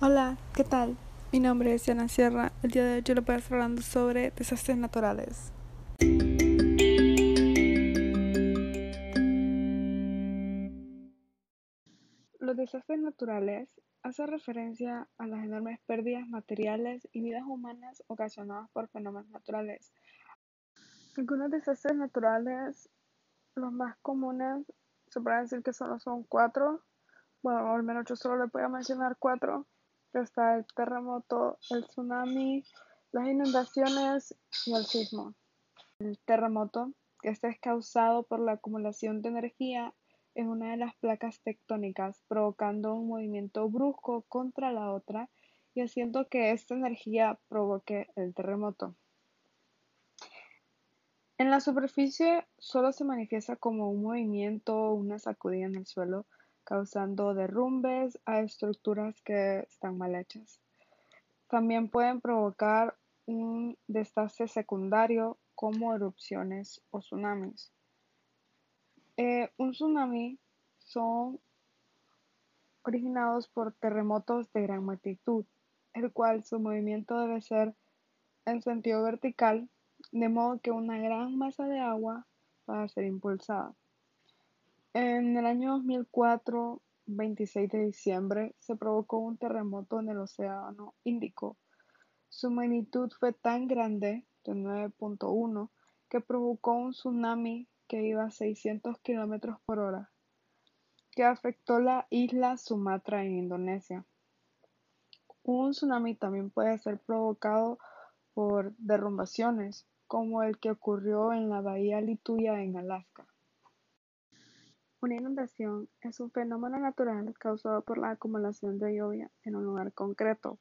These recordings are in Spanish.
Hola, ¿qué tal? Mi nombre es Yana Sierra. El día de hoy yo les voy a estar hablando sobre desastres naturales. Los desastres naturales hacen referencia a las enormes pérdidas materiales y vidas humanas ocasionadas por fenómenos naturales. Algunos desastres naturales, los más comunes, se puede decir que solo son cuatro. Bueno, al menos yo solo les voy a mencionar cuatro está el terremoto, el tsunami, las inundaciones y el sismo. El terremoto, que este es causado por la acumulación de energía en una de las placas tectónicas, provocando un movimiento brusco contra la otra y haciendo que esta energía provoque el terremoto. En la superficie solo se manifiesta como un movimiento o una sacudida en el suelo, causando derrumbes a estructuras que están mal hechas. También pueden provocar un desastre secundario como erupciones o tsunamis. Eh, un tsunami son originados por terremotos de gran magnitud, el cual su movimiento debe ser en sentido vertical, de modo que una gran masa de agua va a ser impulsada. En el año 2004, 26 de diciembre, se provocó un terremoto en el Océano Índico. Su magnitud fue tan grande, de 9.1, que provocó un tsunami que iba a 600 kilómetros por hora, que afectó la isla Sumatra en Indonesia. Un tsunami también puede ser provocado por derrumbaciones, como el que ocurrió en la bahía Lituya en Alaska. Una inundación es un fenómeno natural causado por la acumulación de lluvia en un lugar concreto.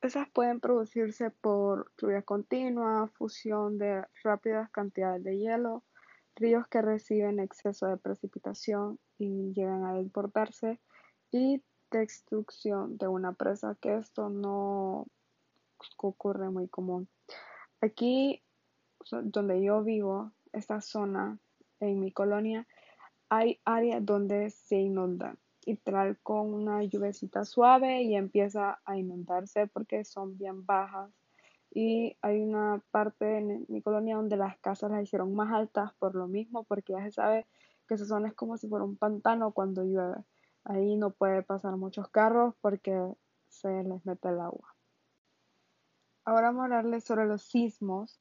Estas pueden producirse por lluvia continua, fusión de rápidas cantidades de hielo, ríos que reciben exceso de precipitación y llegan a desbordarse, y destrucción de una presa, que esto no ocurre muy común. Aquí, donde yo vivo, esta zona, en mi colonia, hay áreas donde se inunda y trae con una lluvecita suave y empieza a inundarse porque son bien bajas. Y hay una parte en mi colonia donde las casas las hicieron más altas por lo mismo, porque ya se sabe que esa zona es como si fuera un pantano cuando llueve. Ahí no puede pasar muchos carros porque se les mete el agua. Ahora vamos a hablarles sobre los sismos.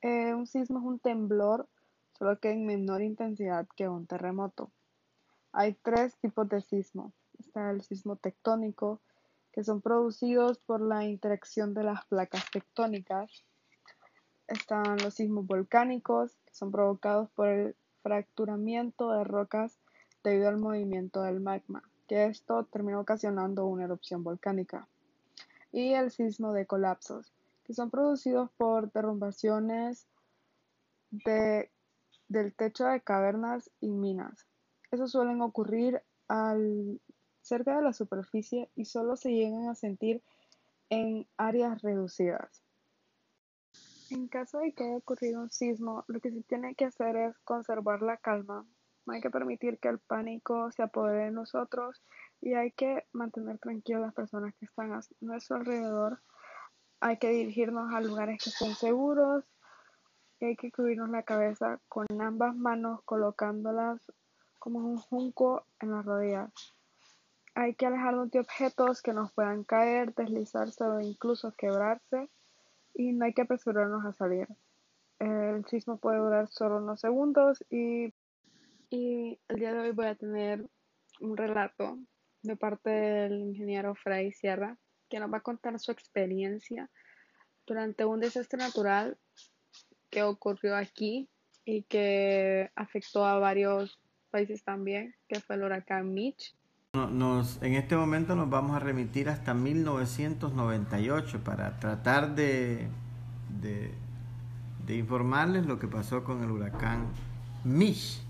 Eh, un sismo es un temblor solo que en menor intensidad que un terremoto. Hay tres tipos de sismo. Está el sismo tectónico, que son producidos por la interacción de las placas tectónicas. Están los sismos volcánicos, que son provocados por el fracturamiento de rocas debido al movimiento del magma, que esto termina ocasionando una erupción volcánica. Y el sismo de colapsos, que son producidos por derrumbaciones de del techo de cavernas y minas. Esos suelen ocurrir al, cerca de la superficie y solo se llegan a sentir en áreas reducidas. En caso de que haya ocurrido un sismo, lo que se tiene que hacer es conservar la calma. No hay que permitir que el pánico se apodere de nosotros y hay que mantener tranquilas las personas que están a nuestro alrededor. Hay que dirigirnos a lugares que estén seguros hay que cubrirnos la cabeza con ambas manos colocándolas como un junco en las rodillas. Hay que alejarnos de objetos que nos puedan caer, deslizarse o incluso quebrarse y no hay que apresurarnos a salir. El sismo puede durar solo unos segundos y, y el día de hoy voy a tener un relato de parte del ingeniero Fray Sierra que nos va a contar su experiencia durante un desastre natural que ocurrió aquí y que afectó a varios países también, que fue el huracán Mitch. Nos, en este momento nos vamos a remitir hasta 1998 para tratar de, de, informarles lo que pasó con el huracán Mitch.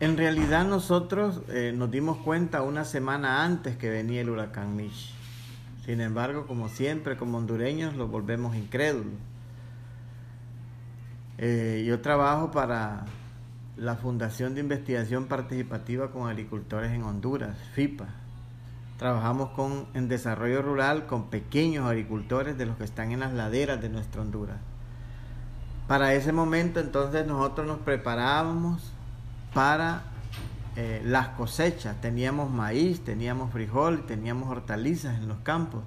En realidad nosotros eh, nos dimos cuenta una semana antes que venía el huracán Mitch. Sin embargo, como siempre, como hondureños, lo volvemos incrédulos. Eh, yo trabajo para la Fundación de Investigación Participativa con Agricultores en Honduras, FIPA. trabajamos con, en desarrollo rural con pequeños agricultores de los que están en las laderas de nuestra Honduras. Para ese momento entonces nosotros nos preparábamos para eh, las cosechas. Teníamos maíz, teníamos frijol, teníamos hortalizas en los campos.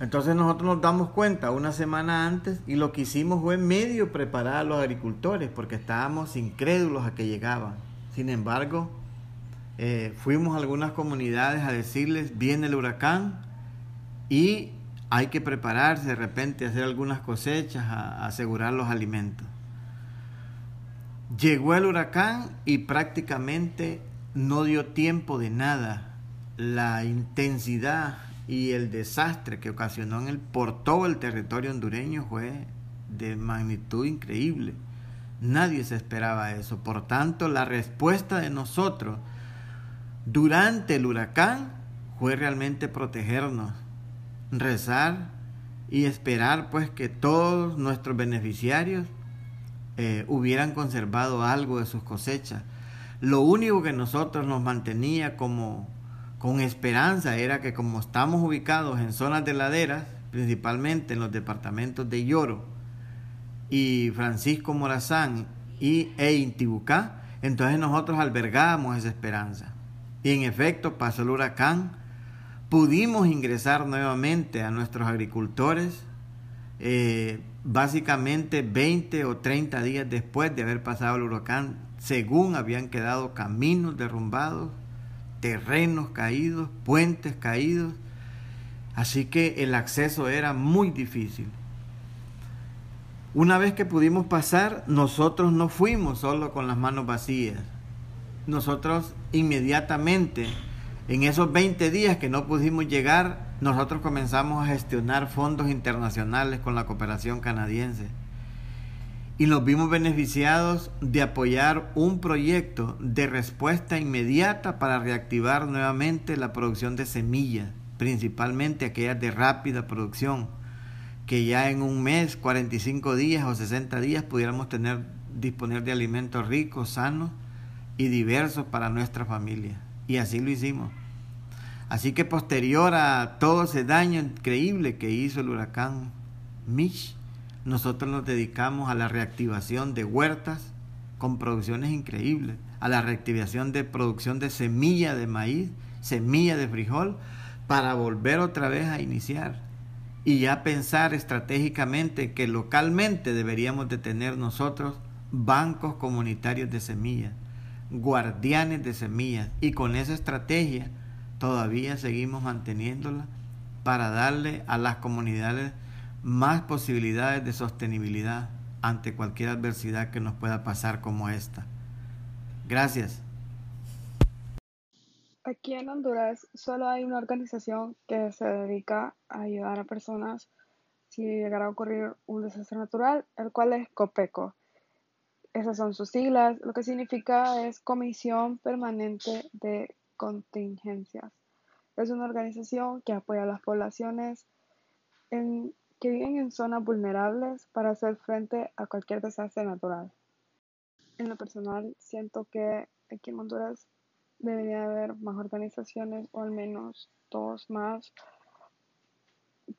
Entonces nosotros nos damos cuenta una semana antes y lo que hicimos fue medio preparar a los agricultores porque estábamos incrédulos a que llegaban. Sin embargo, eh, fuimos a algunas comunidades a decirles, viene el huracán y hay que prepararse de repente, hacer algunas cosechas, a asegurar los alimentos. Llegó el huracán y prácticamente no dio tiempo de nada. La intensidad y el desastre que ocasionó en el, por todo el territorio hondureño fue de magnitud increíble. Nadie se esperaba eso. Por tanto, la respuesta de nosotros durante el huracán fue realmente protegernos, rezar y esperar pues que todos nuestros beneficiarios eh, hubieran conservado algo de sus cosechas. Lo único que nosotros nos mantenía como con esperanza era que como estamos ubicados en zonas de laderas, principalmente en los departamentos de Lloro y Francisco Morazán y e Intibucá, entonces nosotros albergábamos esa esperanza. Y en efecto pasó el huracán, pudimos ingresar nuevamente a nuestros agricultores, eh, básicamente 20 o 30 días después de haber pasado el huracán, según habían quedado caminos derrumbados, terrenos caídos, puentes caídos, así que el acceso era muy difícil. Una vez que pudimos pasar, nosotros no fuimos solo con las manos vacías. Nosotros inmediatamente, en esos 20 días que no pudimos llegar, nosotros comenzamos a gestionar fondos internacionales con la cooperación canadiense y nos vimos beneficiados de apoyar un proyecto de respuesta inmediata para reactivar nuevamente la producción de semillas, principalmente aquellas de rápida producción, que ya en un mes, 45 días o 60 días pudiéramos tener disponer de alimentos ricos, sanos y diversos para nuestra familia. Y así lo hicimos. Así que posterior a todo ese daño increíble que hizo el huracán Mitch, nosotros nos dedicamos a la reactivación de huertas con producciones increíbles, a la reactivación de producción de semilla de maíz, semilla de frijol, para volver otra vez a iniciar y ya pensar estratégicamente que localmente deberíamos de tener nosotros bancos comunitarios de semillas, guardianes de semillas y con esa estrategia todavía seguimos manteniéndola para darle a las comunidades más posibilidades de sostenibilidad ante cualquier adversidad que nos pueda pasar como esta. Gracias. Aquí en Honduras solo hay una organización que se dedica a ayudar a personas si llegara a ocurrir un desastre natural, el cual es COPECO. Esas son sus siglas, lo que significa es Comisión Permanente de Contingencias. Es una organización que apoya a las poblaciones en que viven en zonas vulnerables para hacer frente a cualquier desastre natural. En lo personal, siento que aquí en Honduras debería haber más organizaciones o al menos dos más,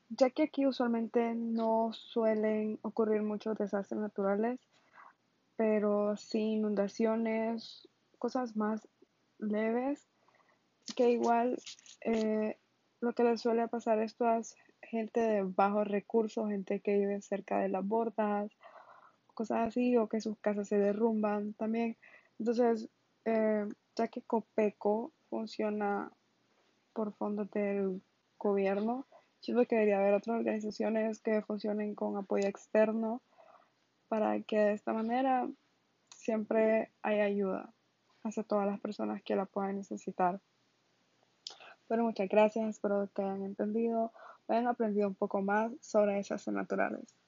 ya que aquí usualmente no suelen ocurrir muchos desastres naturales, pero sí inundaciones, cosas más leves, que igual eh, lo que les suele pasar esto es gente de bajos recursos, gente que vive cerca de las bordas, cosas así, o que sus casas se derrumban también. Entonces, eh, ya que Copeco funciona por fondos del gobierno, siento que debería haber otras organizaciones que funcionen con apoyo externo para que de esta manera siempre haya ayuda hacia todas las personas que la puedan necesitar. Pero muchas gracias, espero que hayan entendido hayan aprendido un poco más sobre esas naturales.